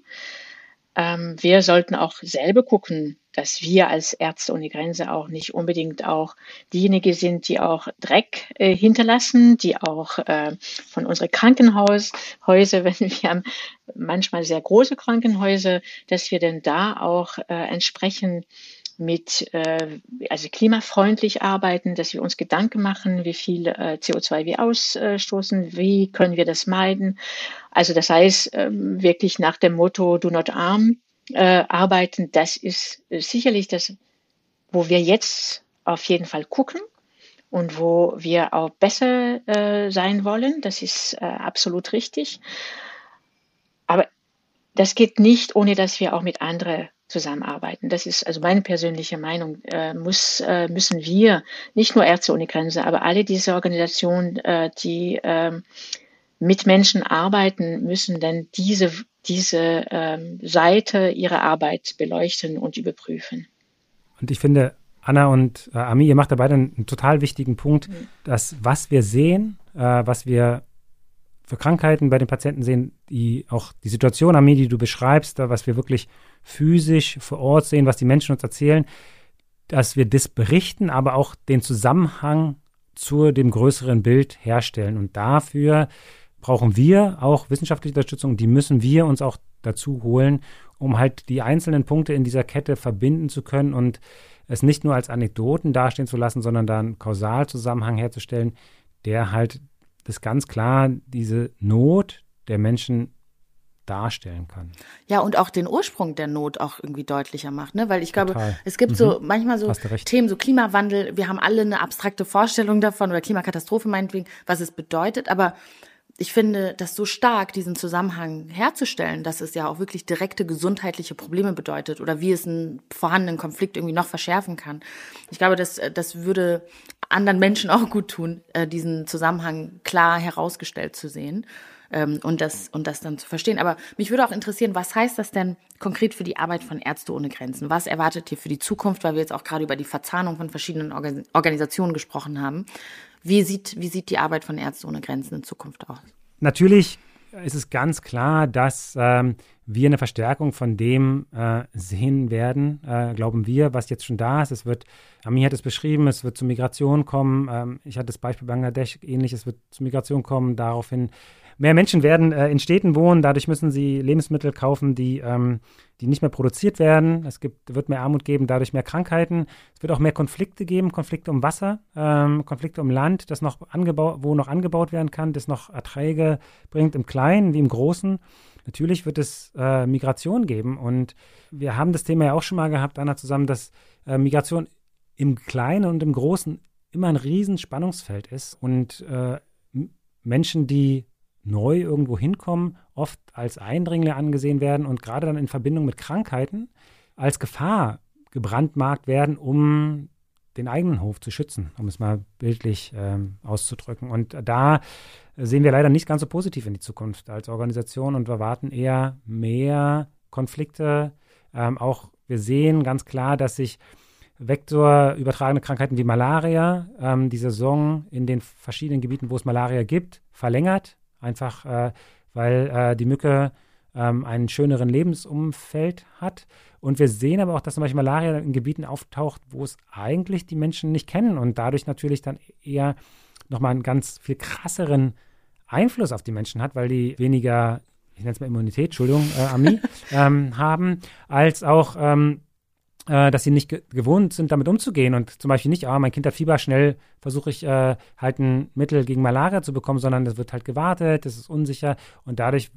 Speaker 1: Ähm, wir sollten auch selber gucken, dass wir als Ärzte ohne Grenze auch nicht unbedingt auch diejenigen sind, die auch Dreck äh, hinterlassen, die auch äh, von unseren Krankenhäuser, wenn wir haben manchmal sehr große Krankenhäuser, dass wir denn da auch äh, entsprechend mit äh, also klimafreundlich arbeiten, dass wir uns Gedanken machen, wie viel äh, CO2 wir ausstoßen, wie können wir das meiden. Also das heißt äh, wirklich nach dem Motto Do not arm äh, arbeiten. Das ist äh, sicherlich das, wo wir jetzt auf jeden Fall gucken und wo wir auch besser äh, sein wollen. Das ist äh, absolut richtig. Aber das geht nicht, ohne dass wir auch mit anderen zusammenarbeiten. Das ist also meine persönliche Meinung. Äh, muss, äh, müssen wir, nicht nur Ärzte ohne Grenze, aber alle diese Organisationen, äh, die äh, mit Menschen arbeiten, müssen dann diese, diese ähm, Seite ihrer Arbeit beleuchten und überprüfen.
Speaker 4: Und ich finde, Anna und äh, Ami, ihr macht da beide einen, einen total wichtigen Punkt, mhm. dass was wir sehen, äh, was wir für Krankheiten bei den Patienten sehen, die auch die Situation, Ami, die du beschreibst, da, was wir wirklich physisch vor Ort sehen, was die Menschen uns erzählen, dass wir das berichten, aber auch den Zusammenhang zu dem größeren Bild herstellen. Und dafür brauchen wir auch wissenschaftliche Unterstützung, die müssen wir uns auch dazu holen, um halt die einzelnen Punkte in dieser Kette verbinden zu können und es nicht nur als Anekdoten dastehen zu lassen, sondern da einen Kausalzusammenhang herzustellen, der halt das ganz klar diese Not der Menschen darstellen kann.
Speaker 3: Ja, und auch den Ursprung der Not auch irgendwie deutlicher macht, ne? Weil ich glaube, Total. es gibt mhm. so manchmal so Themen, so Klimawandel, wir haben alle eine abstrakte Vorstellung davon oder Klimakatastrophe meinetwegen, was es bedeutet, aber ich finde, das so stark, diesen Zusammenhang herzustellen, dass es ja auch wirklich direkte gesundheitliche Probleme bedeutet oder wie es einen vorhandenen Konflikt irgendwie noch verschärfen kann. Ich glaube, das, das würde anderen Menschen auch gut tun, äh, diesen Zusammenhang klar herausgestellt zu sehen ähm, und, das, und das dann zu verstehen. Aber mich würde auch interessieren, was heißt das denn konkret für die Arbeit von Ärzte ohne Grenzen? Was erwartet ihr für die Zukunft, weil wir jetzt auch gerade über die Verzahnung von verschiedenen Organisationen gesprochen haben? Wie sieht, wie sieht die Arbeit von Ärzte ohne Grenzen in Zukunft aus?
Speaker 4: Natürlich ist es ganz klar, dass ähm, wir eine Verstärkung von dem äh, sehen werden, äh, glauben wir, was jetzt schon da ist. Es wird, Ami hat es beschrieben, es wird zu Migration kommen. Ähm, ich hatte das Beispiel Bangladesch ähnlich, es wird zu Migration kommen. Daraufhin mehr Menschen werden äh, in Städten wohnen, dadurch müssen sie Lebensmittel kaufen, die, ähm, die nicht mehr produziert werden. Es gibt, wird mehr Armut geben, dadurch mehr Krankheiten. Es wird auch mehr Konflikte geben, Konflikte um Wasser, ähm, Konflikte um Land, das noch angebaut, wo noch angebaut werden kann, das noch Erträge bringt, im Kleinen wie im Großen. Natürlich wird es äh, Migration geben und wir haben das Thema ja auch schon mal gehabt, Anna, zusammen, dass äh, Migration im Kleinen und im Großen immer ein Riesenspannungsfeld ist und äh, Menschen, die neu irgendwo hinkommen, oft als Eindringlinge angesehen werden und gerade dann in Verbindung mit Krankheiten als Gefahr gebrandmarkt werden, um den eigenen Hof zu schützen, um es mal bildlich ähm, auszudrücken. Und da sehen wir leider nicht ganz so positiv in die Zukunft als Organisation und wir warten eher mehr Konflikte. Ähm, auch wir sehen ganz klar, dass sich vektorübertragene Krankheiten wie Malaria ähm, die Saison in den verschiedenen Gebieten, wo es Malaria gibt, verlängert. Einfach äh, weil äh, die Mücke ähm, einen schöneren Lebensumfeld hat. Und wir sehen aber auch, dass zum Beispiel Malaria in Gebieten auftaucht, wo es eigentlich die Menschen nicht kennen und dadurch natürlich dann eher nochmal einen ganz viel krasseren Einfluss auf die Menschen hat, weil die weniger, ich nenne es mal Immunität, Entschuldigung, äh, Ami, ähm, haben, als auch ähm, äh, dass sie nicht ge gewohnt sind, damit umzugehen und zum Beispiel nicht, ah, mein Kind hat Fieber, schnell versuche ich äh, halt ein Mittel gegen Malaria zu bekommen, sondern es wird halt gewartet, es ist unsicher und dadurch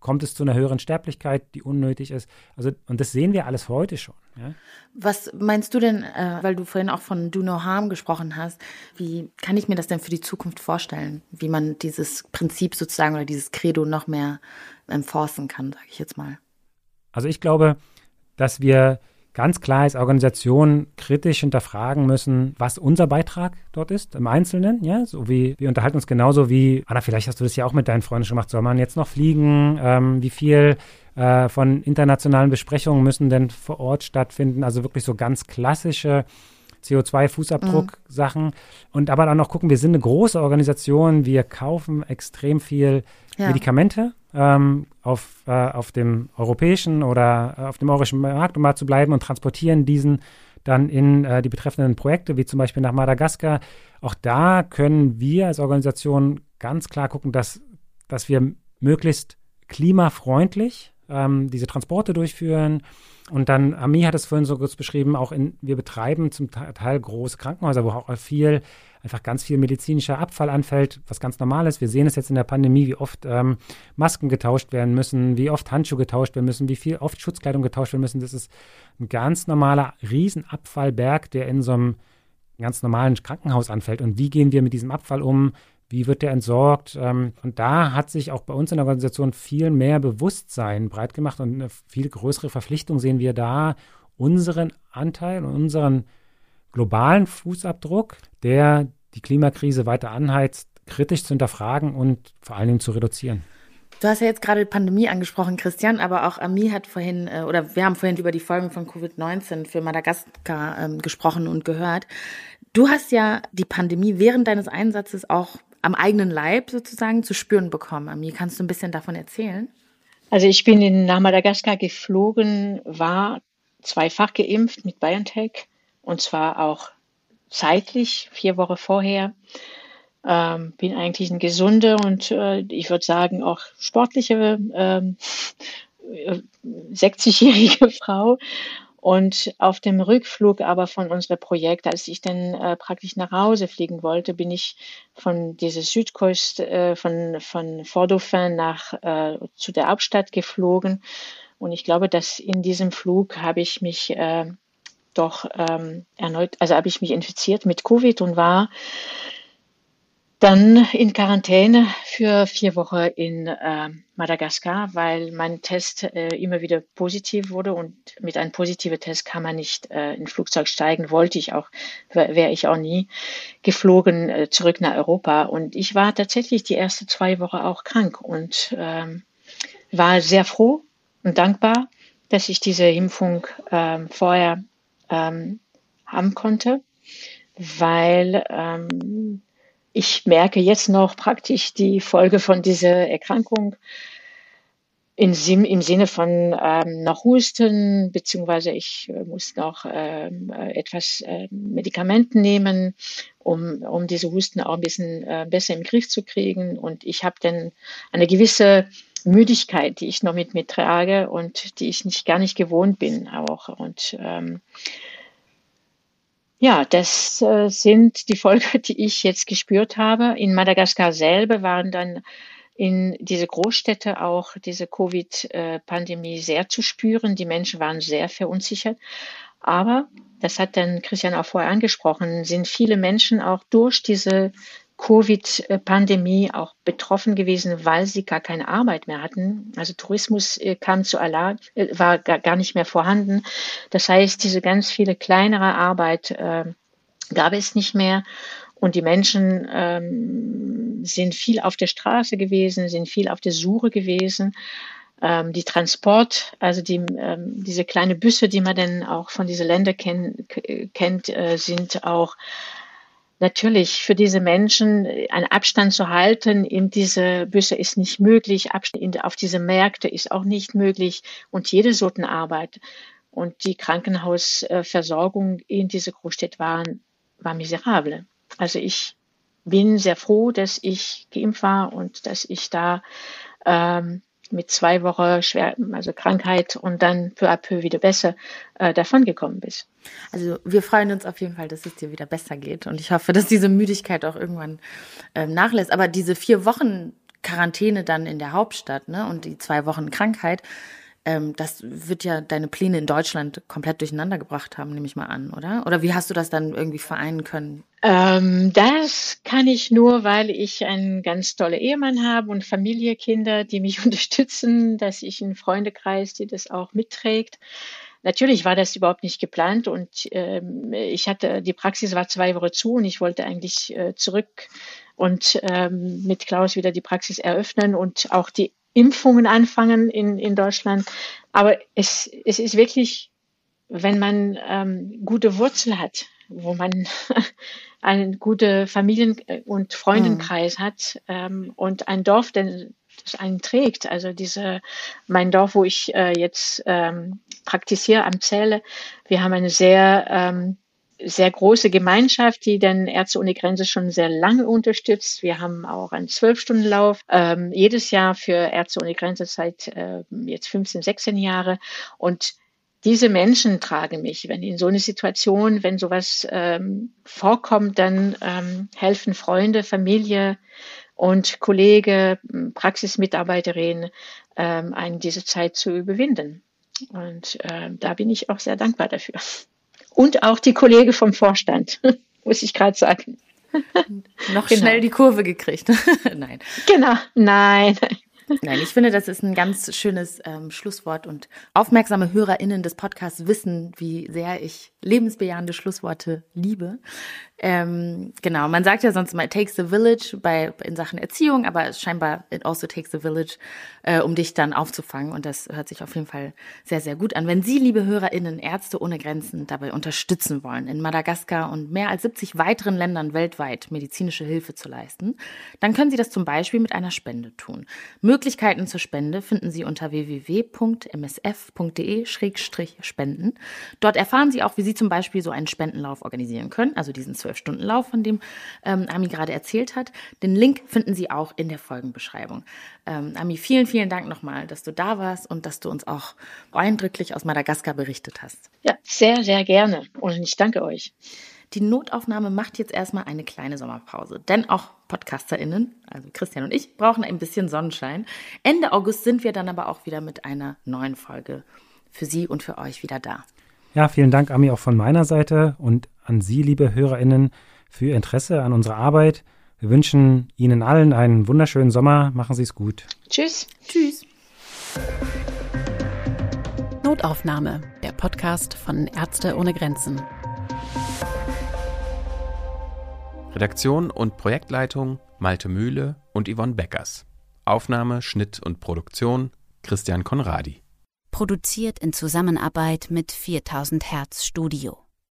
Speaker 4: kommt es zu einer höheren Sterblichkeit, die unnötig ist. Also, und das sehen wir alles heute schon. Ja?
Speaker 3: Was meinst du denn, äh, weil du vorhin auch von Do No Harm gesprochen hast, wie kann ich mir das denn für die Zukunft vorstellen, wie man dieses Prinzip sozusagen oder dieses Credo noch mehr enforcen kann, sage ich jetzt mal?
Speaker 4: Also ich glaube, dass wir ganz klar als Organisation kritisch hinterfragen müssen, was unser Beitrag dort ist, im Einzelnen. Ja, so wie wir unterhalten uns genauso wie, Anna, vielleicht hast du das ja auch mit deinen Freunden schon gemacht, soll man jetzt noch fliegen? Ähm, wie viel äh, von internationalen Besprechungen müssen denn vor Ort stattfinden? Also wirklich so ganz klassische CO2-Fußabdruck-Sachen. Mhm. Und aber dann auch gucken, wir sind eine große Organisation, wir kaufen extrem viel ja. Medikamente ähm, auf, äh, auf dem europäischen oder äh, auf dem europäischen Markt, um mal zu bleiben, und transportieren diesen dann in äh, die betreffenden Projekte, wie zum Beispiel nach Madagaskar. Auch da können wir als Organisation ganz klar gucken, dass, dass wir möglichst klimafreundlich ähm, diese Transporte durchführen. Und dann, Ami hat es vorhin so kurz beschrieben, auch in, wir betreiben zum Teil große Krankenhäuser, wo auch viel einfach ganz viel medizinischer Abfall anfällt, was ganz normal ist. Wir sehen es jetzt in der Pandemie, wie oft ähm, Masken getauscht werden müssen, wie oft Handschuhe getauscht werden müssen, wie viel oft Schutzkleidung getauscht werden müssen. Das ist ein ganz normaler Riesenabfallberg, der in so einem ganz normalen Krankenhaus anfällt. Und wie gehen wir mit diesem Abfall um? Wie wird der entsorgt? Ähm, und da hat sich auch bei uns in der Organisation viel mehr Bewusstsein breit gemacht und eine viel größere Verpflichtung sehen wir da, unseren Anteil und unseren globalen Fußabdruck, der die Klimakrise weiter anheizt, kritisch zu hinterfragen und vor allen Dingen zu reduzieren.
Speaker 3: Du hast ja jetzt gerade Pandemie angesprochen, Christian, aber auch Ami hat vorhin, äh, oder wir haben vorhin über die Folgen von Covid-19 für Madagaskar ähm, gesprochen und gehört. Du hast ja die Pandemie während deines Einsatzes auch am eigenen Leib sozusagen zu spüren bekommen. Ami, kannst du ein bisschen davon erzählen?
Speaker 1: Also ich bin in, nach Madagaskar geflogen, war zweifach geimpft mit BioNTech und zwar auch zeitlich, vier Wochen vorher. Ähm, bin eigentlich eine gesunde und äh, ich würde sagen auch sportliche ähm, 60-jährige Frau. Und auf dem Rückflug aber von unserem Projekt, als ich dann äh, praktisch nach Hause fliegen wollte, bin ich von dieser Südküste, äh, von, von Fordofin nach, äh, zu der Hauptstadt geflogen. Und ich glaube, dass in diesem Flug habe ich mich äh, doch ähm, erneut, also habe ich mich infiziert mit Covid und war dann in Quarantäne für vier Wochen in äh, Madagaskar, weil mein Test äh, immer wieder positiv wurde und mit einem positiven Test kann man nicht äh, in Flugzeug steigen, wollte ich auch, wäre ich auch nie geflogen äh, zurück nach Europa. Und ich war tatsächlich die ersten zwei Wochen auch krank und ähm, war sehr froh und dankbar, dass ich diese Impfung ähm, vorher ähm, haben konnte, weil ähm, ich merke jetzt noch praktisch die Folge von dieser Erkrankung im, im Sinne von ähm, noch Husten, beziehungsweise ich äh, muss noch ähm, äh, etwas äh, Medikament nehmen, um, um diese Husten auch ein bisschen äh, besser im Griff zu kriegen. Und ich habe dann eine gewisse Müdigkeit, die ich noch mit mir trage und die ich nicht gar nicht gewohnt bin auch. Und ähm, ja, das äh, sind die Folgen, die ich jetzt gespürt habe. In Madagaskar selber waren dann in diese Großstädte auch diese Covid-Pandemie sehr zu spüren. Die Menschen waren sehr verunsichert. Aber, das hat dann Christian auch vorher angesprochen, sind viele Menschen auch durch diese Covid-Pandemie auch betroffen gewesen, weil sie gar keine Arbeit mehr hatten. Also Tourismus äh, kam zu Allah, äh, war gar nicht mehr vorhanden. Das heißt, diese ganz viele kleinere Arbeit äh, gab es nicht mehr. Und die Menschen ähm, sind viel auf der Straße gewesen, sind viel auf der Suche gewesen. Ähm, die Transport, also die, ähm, diese kleine Büsse, die man dann auch von diesen Ländern kenn, kennt, äh, sind auch Natürlich, für diese Menschen äh, einen Abstand zu halten in diese Büsse ist nicht möglich, Abstand auf diese Märkte ist auch nicht möglich und jede Sortenarbeit und die Krankenhausversorgung in diese Großstadt waren, war miserabel. Also ich bin sehr froh, dass ich geimpft war und dass ich da ähm, mit zwei Wochen schwer, also Krankheit und dann peu à peu wieder besser äh, davon gekommen bist.
Speaker 3: Also wir freuen uns auf jeden Fall, dass es dir wieder besser geht und ich hoffe, dass diese Müdigkeit auch irgendwann ähm, nachlässt. Aber diese vier Wochen Quarantäne dann in der Hauptstadt ne, und die zwei Wochen Krankheit, ähm, das wird ja deine Pläne in Deutschland komplett durcheinander gebracht haben, nehme ich mal an, oder? Oder wie hast du das dann irgendwie vereinen können?
Speaker 1: Ähm, das kann ich nur, weil ich einen ganz tolle Ehemann habe und Familie, Kinder, die mich unterstützen, dass ich einen Freundekreis, die das auch mitträgt. Natürlich war das überhaupt nicht geplant und ähm, ich hatte, die Praxis war zwei Wochen zu und ich wollte eigentlich äh, zurück und ähm, mit Klaus wieder die Praxis eröffnen und auch die Impfungen anfangen in, in Deutschland. Aber es, es ist wirklich, wenn man ähm, gute Wurzel hat, wo man einen guten Familien- und Freundenkreis mhm. hat ähm, und ein Dorf, der das einen trägt. Also diese, mein Dorf, wo ich äh, jetzt ähm, praktiziere am Zähle, wir haben eine sehr ähm, sehr große Gemeinschaft, die den Ärzte ohne Grenze schon sehr lange unterstützt. Wir haben auch einen Zwölf-Stunden-Lauf ähm, jedes Jahr für Ärzte ohne Grenze seit äh, jetzt 15, 16 Jahre. Und diese Menschen tragen mich. Wenn in so eine Situation, wenn sowas ähm, vorkommt, dann ähm, helfen Freunde, Familie und Kollege, Praxismitarbeiterin, ähm, einen diese Zeit zu überwinden. Und äh, da bin ich auch sehr dankbar dafür und auch die Kollege vom Vorstand, muss ich gerade sagen.
Speaker 3: Noch genau. schnell die Kurve gekriegt.
Speaker 1: nein. Genau, nein.
Speaker 3: Nein, ich finde, das ist ein ganz schönes ähm, Schlusswort und aufmerksame HörerInnen des Podcasts wissen, wie sehr ich lebensbejahende Schlussworte liebe. Ähm, genau, man sagt ja sonst immer, it takes the village bei, in Sachen Erziehung, aber scheinbar it also takes the village, äh, um dich dann aufzufangen. Und das hört sich auf jeden Fall sehr, sehr gut an. Wenn Sie, liebe HörerInnen, Ärzte ohne Grenzen dabei unterstützen wollen, in Madagaskar und mehr als 70 weiteren Ländern weltweit medizinische Hilfe zu leisten, dann können Sie das zum Beispiel mit einer Spende tun. Möglichkeiten zur Spende finden Sie unter www.msf.de-spenden. Dort erfahren Sie auch, wie Sie zum Beispiel so einen Spendenlauf organisieren können, also diesen Zwölf-Stunden-Lauf, von dem ähm, Ami gerade erzählt hat. Den Link finden Sie auch in der Folgenbeschreibung. Ähm, Ami, vielen, vielen Dank nochmal, dass du da warst und dass du uns auch eindrücklich aus Madagaskar berichtet hast.
Speaker 1: Ja, sehr, sehr gerne. Und ich danke euch.
Speaker 3: Die Notaufnahme macht jetzt erstmal eine kleine Sommerpause, denn auch PodcasterInnen, also Christian und ich, brauchen ein bisschen Sonnenschein. Ende August sind wir dann aber auch wieder mit einer neuen Folge für Sie und für euch wieder da.
Speaker 4: Ja, vielen Dank, Ami, auch von meiner Seite und an Sie, liebe HörerInnen, für Ihr Interesse an unserer Arbeit. Wir wünschen Ihnen allen einen wunderschönen Sommer. Machen Sie es gut.
Speaker 1: Tschüss.
Speaker 3: Tschüss.
Speaker 2: Notaufnahme, der Podcast von Ärzte ohne Grenzen.
Speaker 5: Redaktion und Projektleitung Malte Mühle und Yvonne Beckers. Aufnahme, Schnitt und Produktion Christian Konradi.
Speaker 2: Produziert in Zusammenarbeit mit 4000 Hertz Studio.